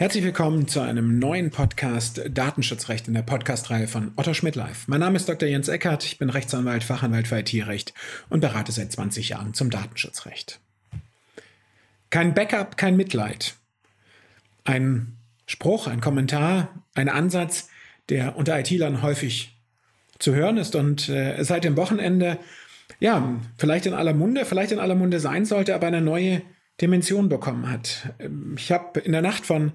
Herzlich willkommen zu einem neuen Podcast Datenschutzrecht in der Podcast-Reihe von Otto Schmidt Live. Mein Name ist Dr. Jens Eckert, ich bin Rechtsanwalt, Fachanwalt für IT-Recht und berate seit 20 Jahren zum Datenschutzrecht. Kein Backup, kein Mitleid. Ein Spruch, ein Kommentar, ein Ansatz, der unter IT-Lern häufig zu hören ist und äh, seit dem Wochenende, ja, vielleicht in aller Munde, vielleicht in aller Munde sein sollte, aber eine neue Dimension bekommen hat. Ich habe in der Nacht von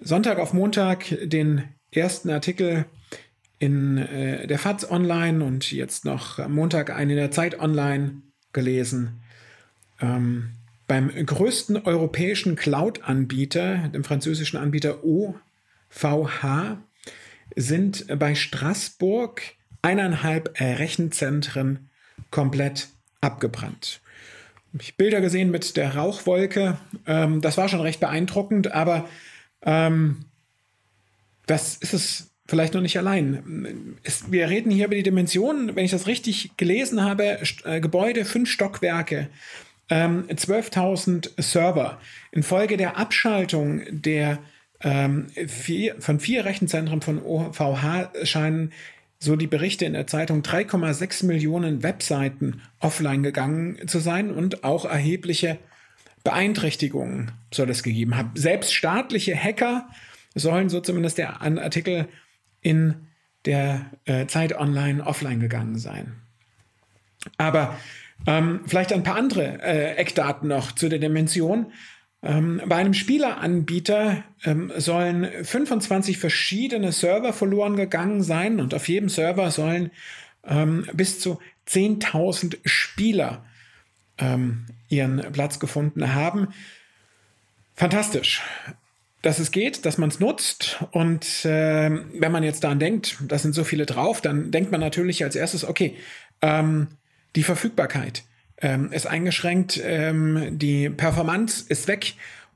Sonntag auf Montag den ersten Artikel in äh, der FAZ Online und jetzt noch am Montag einen in der Zeit Online gelesen. Ähm, beim größten europäischen Cloud-Anbieter, dem französischen Anbieter OVH, sind bei Straßburg eineinhalb Rechenzentren komplett abgebrannt ich Bilder gesehen mit der Rauchwolke. Ähm, das war schon recht beeindruckend, aber ähm, das ist es vielleicht noch nicht allein. Es, wir reden hier über die Dimensionen, wenn ich das richtig gelesen habe, äh, Gebäude, fünf Stockwerke, ähm, 12.000 Server. Infolge der Abschaltung der ähm, vier, von vier Rechenzentren von OVH scheinen so die Berichte in der Zeitung, 3,6 Millionen Webseiten offline gegangen zu sein und auch erhebliche Beeinträchtigungen soll es gegeben haben. Selbst staatliche Hacker sollen, so zumindest der Artikel, in der äh, Zeit online offline gegangen sein. Aber ähm, vielleicht ein paar andere äh, Eckdaten noch zu der Dimension. Ähm, bei einem Spieleranbieter ähm, sollen 25 verschiedene Server verloren gegangen sein und auf jedem Server sollen ähm, bis zu 10.000 Spieler ähm, ihren Platz gefunden haben. Fantastisch, dass es geht, dass man es nutzt. Und äh, wenn man jetzt daran denkt, da sind so viele drauf, dann denkt man natürlich als erstes, okay, ähm, die Verfügbarkeit ähm, ist eingeschränkt, ähm, die Performance ist weg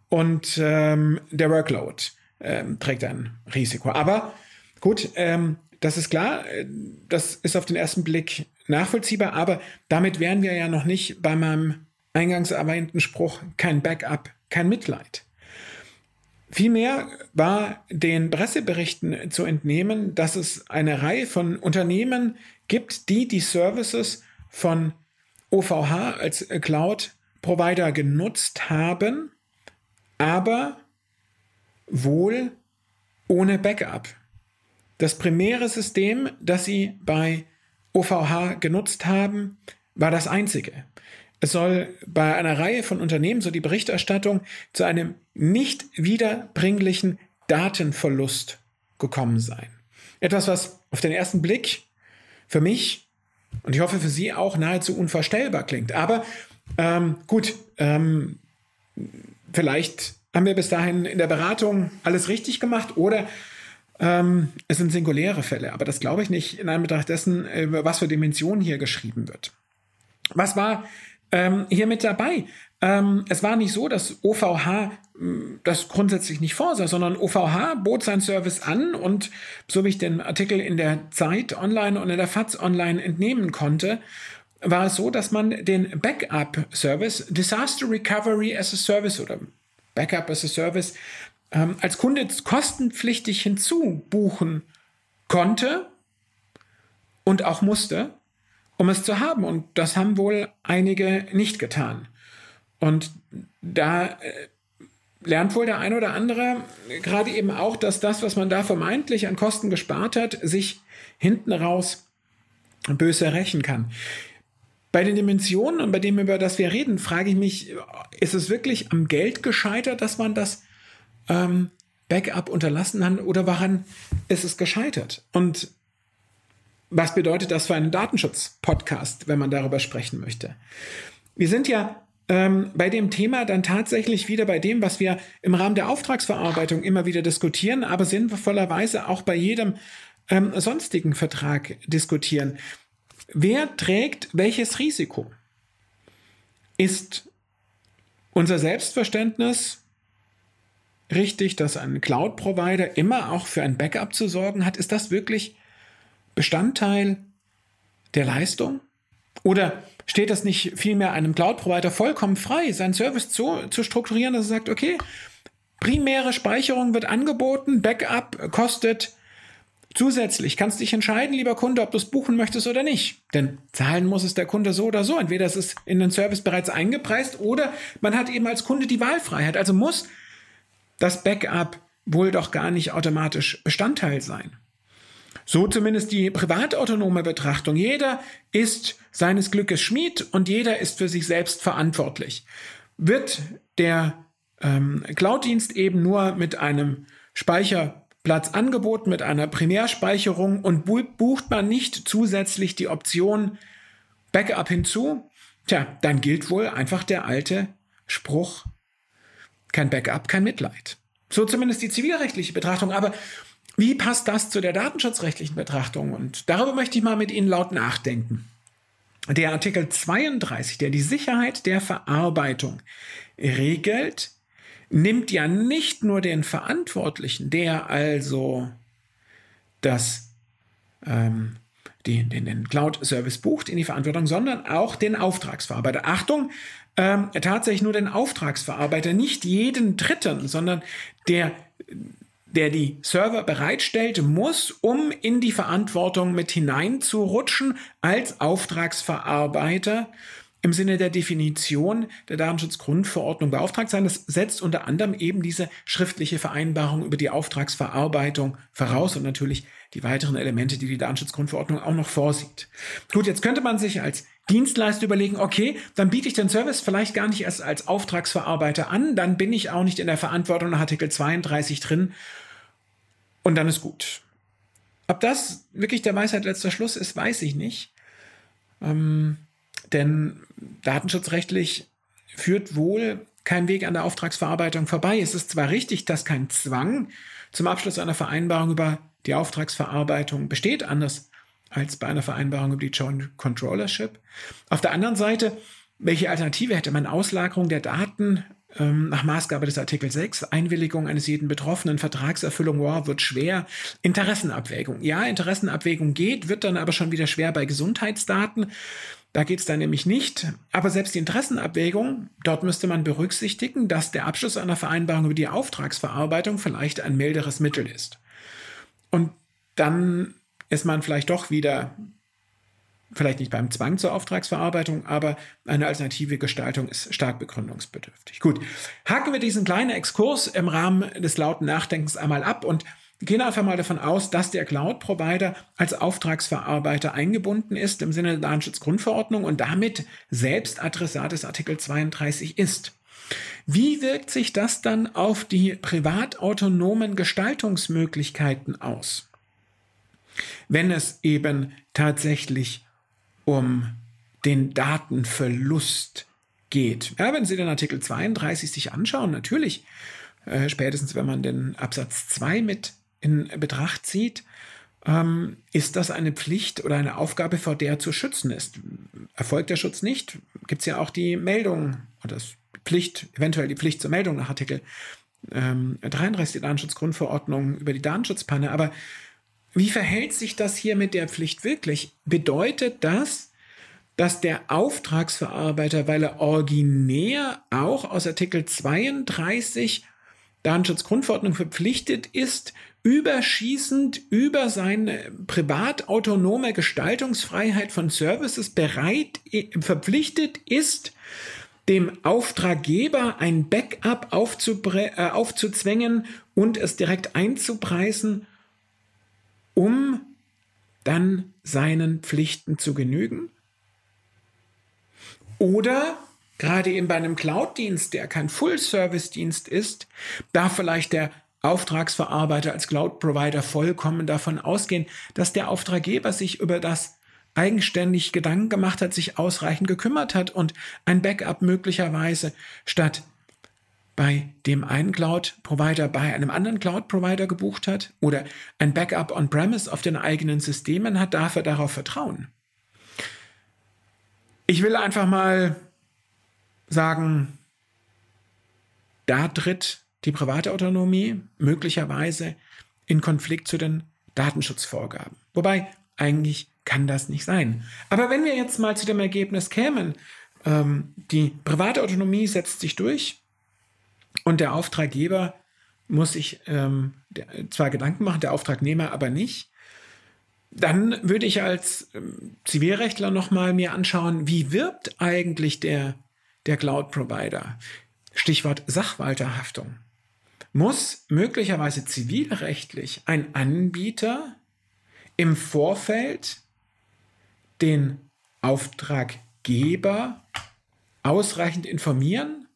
und ähm, der Workload ähm, trägt ein Risiko. Aber gut, ähm, das ist klar, äh, das ist auf den ersten Blick nachvollziehbar, aber damit wären wir ja noch nicht bei meinem eingangs erwähnten Spruch, kein Backup, kein Mitleid. Vielmehr war den Presseberichten zu entnehmen, dass es eine Reihe von Unternehmen gibt, die die Services von OVH als Cloud-Provider genutzt haben, aber wohl ohne Backup. Das primäre System, das sie bei OVH genutzt haben, war das einzige. Es soll bei einer Reihe von Unternehmen, so die Berichterstattung, zu einem nicht wiederbringlichen Datenverlust gekommen sein. Etwas, was auf den ersten Blick für mich und ich hoffe für Sie auch nahezu unvorstellbar klingt. Aber ähm, gut, ähm, vielleicht haben wir bis dahin in der Beratung alles richtig gemacht oder ähm, es sind singuläre Fälle. Aber das glaube ich nicht in Anbetracht dessen, äh, was für Dimensionen hier geschrieben wird. Was war ähm, hier mit dabei? Ähm, es war nicht so, dass OVH hm, das grundsätzlich nicht vorsah, sondern OVH bot seinen Service an und so wie ich den Artikel in der Zeit online und in der FAZ online entnehmen konnte, war es so, dass man den Backup-Service, Disaster Recovery as a Service oder Backup as a Service, ähm, als Kunde kostenpflichtig hinzubuchen konnte und auch musste, um es zu haben. Und das haben wohl einige nicht getan. Und da äh, lernt wohl der ein oder andere gerade eben auch, dass das, was man da vermeintlich an Kosten gespart hat, sich hinten raus böse rächen kann. Bei den Dimensionen und bei dem, über das wir reden, frage ich mich, ist es wirklich am Geld gescheitert, dass man das ähm, Backup unterlassen hat oder woran ist es gescheitert? Und was bedeutet das für einen Datenschutz-Podcast, wenn man darüber sprechen möchte? Wir sind ja ähm, bei dem Thema dann tatsächlich wieder bei dem, was wir im Rahmen der Auftragsverarbeitung immer wieder diskutieren, aber sinnvollerweise auch bei jedem ähm, sonstigen Vertrag diskutieren. Wer trägt welches Risiko? Ist unser Selbstverständnis richtig, dass ein Cloud-Provider immer auch für ein Backup zu sorgen hat? Ist das wirklich Bestandteil der Leistung? Oder steht das nicht vielmehr einem Cloud-Provider vollkommen frei, seinen Service so zu strukturieren, dass er sagt, okay, primäre Speicherung wird angeboten, Backup kostet zusätzlich. Kannst dich entscheiden, lieber Kunde, ob du es buchen möchtest oder nicht. Denn zahlen muss es der Kunde so oder so. Entweder es ist in den Service bereits eingepreist oder man hat eben als Kunde die Wahlfreiheit. Also muss das Backup wohl doch gar nicht automatisch Bestandteil sein. So zumindest die privatautonome Betrachtung. Jeder ist seines Glückes Schmied und jeder ist für sich selbst verantwortlich. Wird der ähm, Cloud-Dienst eben nur mit einem Speicherplatz angeboten, mit einer Primärspeicherung und bucht man nicht zusätzlich die Option Backup hinzu, tja, dann gilt wohl einfach der alte Spruch, kein Backup, kein Mitleid. So zumindest die zivilrechtliche Betrachtung. Aber wie passt das zu der datenschutzrechtlichen Betrachtung? Und darüber möchte ich mal mit Ihnen laut nachdenken. Der Artikel 32, der die Sicherheit der Verarbeitung regelt, nimmt ja nicht nur den Verantwortlichen, der also das, ähm, den, den, den Cloud-Service bucht, in die Verantwortung, sondern auch den Auftragsverarbeiter. Achtung, ähm, tatsächlich nur den Auftragsverarbeiter, nicht jeden Dritten, sondern der der die Server bereitstellt, muss, um in die Verantwortung mit hineinzurutschen als Auftragsverarbeiter im Sinne der Definition der Datenschutzgrundverordnung beauftragt sein. Das setzt unter anderem eben diese schriftliche Vereinbarung über die Auftragsverarbeitung voraus und natürlich die weiteren Elemente, die die Datenschutzgrundverordnung auch noch vorsieht. Gut, jetzt könnte man sich als Dienstleister überlegen, okay, dann biete ich den Service vielleicht gar nicht erst als Auftragsverarbeiter an, dann bin ich auch nicht in der Verantwortung nach Artikel 32 drin und dann ist gut. Ob das wirklich der Weisheit letzter Schluss ist, weiß ich nicht. Ähm, denn datenschutzrechtlich führt wohl kein Weg an der Auftragsverarbeitung vorbei. Es ist zwar richtig, dass kein Zwang zum Abschluss einer Vereinbarung über die Auftragsverarbeitung besteht, anders als bei einer Vereinbarung über die Joint Controllership. Auf der anderen Seite, welche Alternative hätte man? Auslagerung der Daten ähm, nach Maßgabe des Artikel 6, Einwilligung eines jeden Betroffenen, Vertragserfüllung, wow, wird schwer. Interessenabwägung. Ja, Interessenabwägung geht, wird dann aber schon wieder schwer bei Gesundheitsdaten. Da geht es dann nämlich nicht. Aber selbst die Interessenabwägung, dort müsste man berücksichtigen, dass der Abschluss einer Vereinbarung über die Auftragsverarbeitung vielleicht ein milderes Mittel ist. Und dann ist man vielleicht doch wieder, vielleicht nicht beim Zwang zur Auftragsverarbeitung, aber eine alternative Gestaltung ist stark begründungsbedürftig. Gut, haken wir diesen kleinen Exkurs im Rahmen des lauten Nachdenkens einmal ab und gehen einfach mal davon aus, dass der Cloud-Provider als Auftragsverarbeiter eingebunden ist im Sinne der Datenschutzgrundverordnung und damit selbst Adressat des Artikel 32 ist. Wie wirkt sich das dann auf die privatautonomen Gestaltungsmöglichkeiten aus? Wenn es eben tatsächlich um den Datenverlust geht. Ja, wenn Sie den Artikel 32 sich anschauen, natürlich, äh, spätestens wenn man den Absatz 2 mit in Betracht zieht, ähm, ist das eine Pflicht oder eine Aufgabe, vor der zu schützen ist. Erfolgt der Schutz nicht, gibt es ja auch die Meldung oder das Pflicht, eventuell die Pflicht zur Meldung nach Artikel ähm, 33 der Datenschutzgrundverordnung über die Datenschutzpanne. Aber wie verhält sich das hier mit der Pflicht wirklich? Bedeutet das, dass der Auftragsverarbeiter, weil er originär auch aus Artikel 32 Datenschutzgrundverordnung verpflichtet ist, überschießend über seine privatautonome Gestaltungsfreiheit von Services bereit, verpflichtet ist, dem Auftraggeber ein Backup äh, aufzuzwängen und es direkt einzupreisen, um dann seinen Pflichten zu genügen? Oder gerade eben bei einem Cloud-Dienst, der kein Full-Service-Dienst ist, darf vielleicht der Auftragsverarbeiter als Cloud-Provider vollkommen davon ausgehen, dass der Auftraggeber sich über das eigenständig Gedanken gemacht hat, sich ausreichend gekümmert hat und ein Backup möglicherweise statt bei dem einen Cloud-Provider bei einem anderen Cloud-Provider gebucht hat oder ein Backup on-premise auf den eigenen Systemen hat, darf er darauf vertrauen. Ich will einfach mal sagen, da tritt die private Autonomie möglicherweise in Konflikt zu den Datenschutzvorgaben. Wobei eigentlich kann das nicht sein. Aber wenn wir jetzt mal zu dem Ergebnis kämen, ähm, die private Autonomie setzt sich durch und der Auftraggeber muss sich ähm, zwar Gedanken machen, der Auftragnehmer aber nicht, dann würde ich als ähm, Zivilrechtler nochmal mir anschauen, wie wirbt eigentlich der, der Cloud-Provider? Stichwort Sachwalterhaftung. Muss möglicherweise zivilrechtlich ein Anbieter im Vorfeld den Auftraggeber ausreichend informieren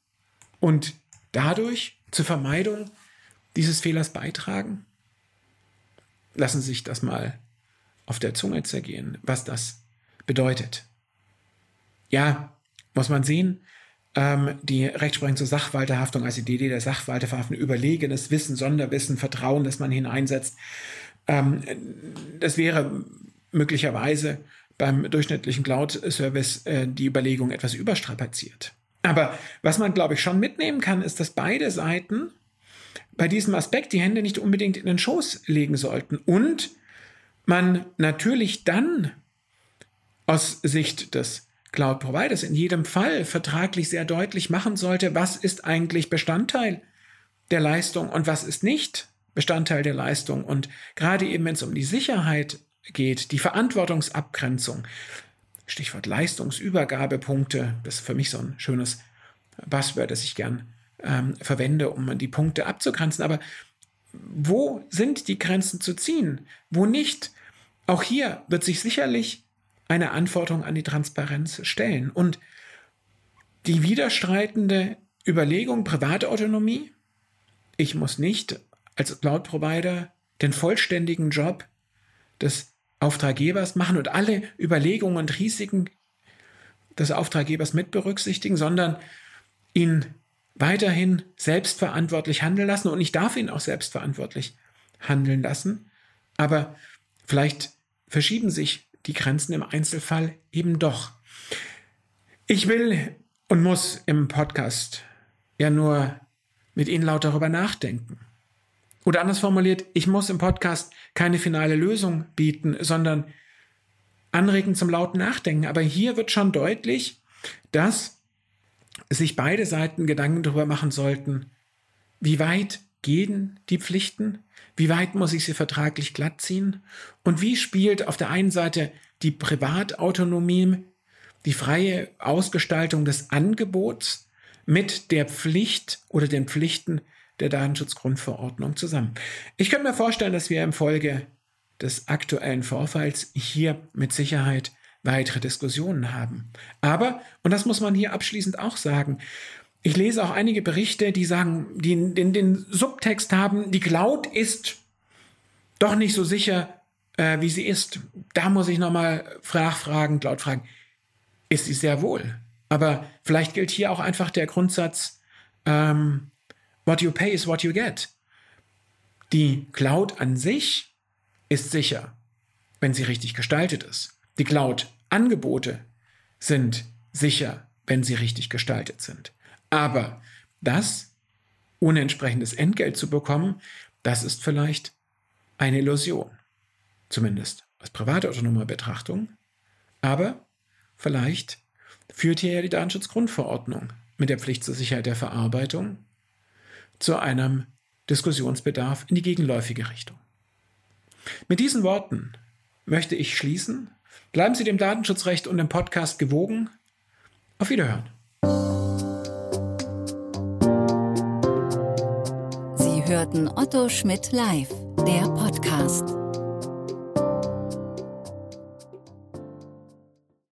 und dadurch zur Vermeidung dieses Fehlers beitragen? Lassen Sie sich das mal auf der Zunge zergehen, was das bedeutet. Ja, muss man sehen, ähm, die Rechtsprechung zur Sachwalterhaftung als Idee der Sachwalterverhaftung, überlegenes Wissen, Sonderwissen, Vertrauen, das man hineinsetzt, ähm, das wäre möglicherweise beim durchschnittlichen Cloud-Service äh, die Überlegung etwas überstrapaziert. Aber was man, glaube ich, schon mitnehmen kann, ist, dass beide Seiten bei diesem Aspekt die Hände nicht unbedingt in den Schoß legen sollten und man natürlich dann aus Sicht des Cloud Providers in jedem Fall vertraglich sehr deutlich machen sollte, was ist eigentlich Bestandteil der Leistung und was ist nicht Bestandteil der Leistung. Und gerade eben, wenn es um die Sicherheit geht, die Verantwortungsabgrenzung, Stichwort Leistungsübergabepunkte, das ist für mich so ein schönes Buzzword, das ich gern ähm, verwende, um die Punkte abzugrenzen. Aber wo sind die Grenzen zu ziehen? Wo nicht? Auch hier wird sich sicherlich eine Anforderung an die Transparenz stellen. Und die widerstreitende Überlegung Privatautonomie, ich muss nicht als Cloud-Provider den vollständigen Job des Auftraggebers machen und alle Überlegungen und Risiken des Auftraggebers mit berücksichtigen, sondern ihn weiterhin selbstverantwortlich handeln lassen und ich darf ihn auch selbstverantwortlich handeln lassen. Aber vielleicht verschieben sich die Grenzen im Einzelfall eben doch. Ich will und muss im Podcast ja nur mit Ihnen laut darüber nachdenken. Oder anders formuliert, ich muss im Podcast keine finale Lösung bieten, sondern anregen zum lauten Nachdenken. Aber hier wird schon deutlich, dass sich beide Seiten Gedanken darüber machen sollten, wie weit gehen die Pflichten, wie weit muss ich sie vertraglich glatt ziehen und wie spielt auf der einen Seite die Privatautonomie, die freie Ausgestaltung des Angebots mit der Pflicht oder den Pflichten der Datenschutzgrundverordnung zusammen. Ich könnte mir vorstellen, dass wir im Folge des aktuellen Vorfalls hier mit Sicherheit weitere Diskussionen haben. Aber, und das muss man hier abschließend auch sagen, ich lese auch einige Berichte, die sagen, die den, den Subtext haben, die Cloud ist doch nicht so sicher, äh, wie sie ist. Da muss ich nochmal nachfragen, Cloud fragen, ist sie sehr wohl. Aber vielleicht gilt hier auch einfach der Grundsatz, ähm, What you pay is what you get. Die Cloud an sich ist sicher, wenn sie richtig gestaltet ist. Die Cloud-Angebote sind sicher, wenn sie richtig gestaltet sind. Aber das, ohne entsprechendes Entgelt zu bekommen, das ist vielleicht eine Illusion. Zumindest aus privatautonomer Betrachtung. Aber vielleicht führt hier ja die Datenschutzgrundverordnung mit der Pflicht zur Sicherheit der Verarbeitung zu einem Diskussionsbedarf in die gegenläufige Richtung. Mit diesen Worten möchte ich schließen. Bleiben Sie dem Datenschutzrecht und dem Podcast gewogen. Auf Wiederhören. Sie hörten Otto Schmidt live, der Podcast.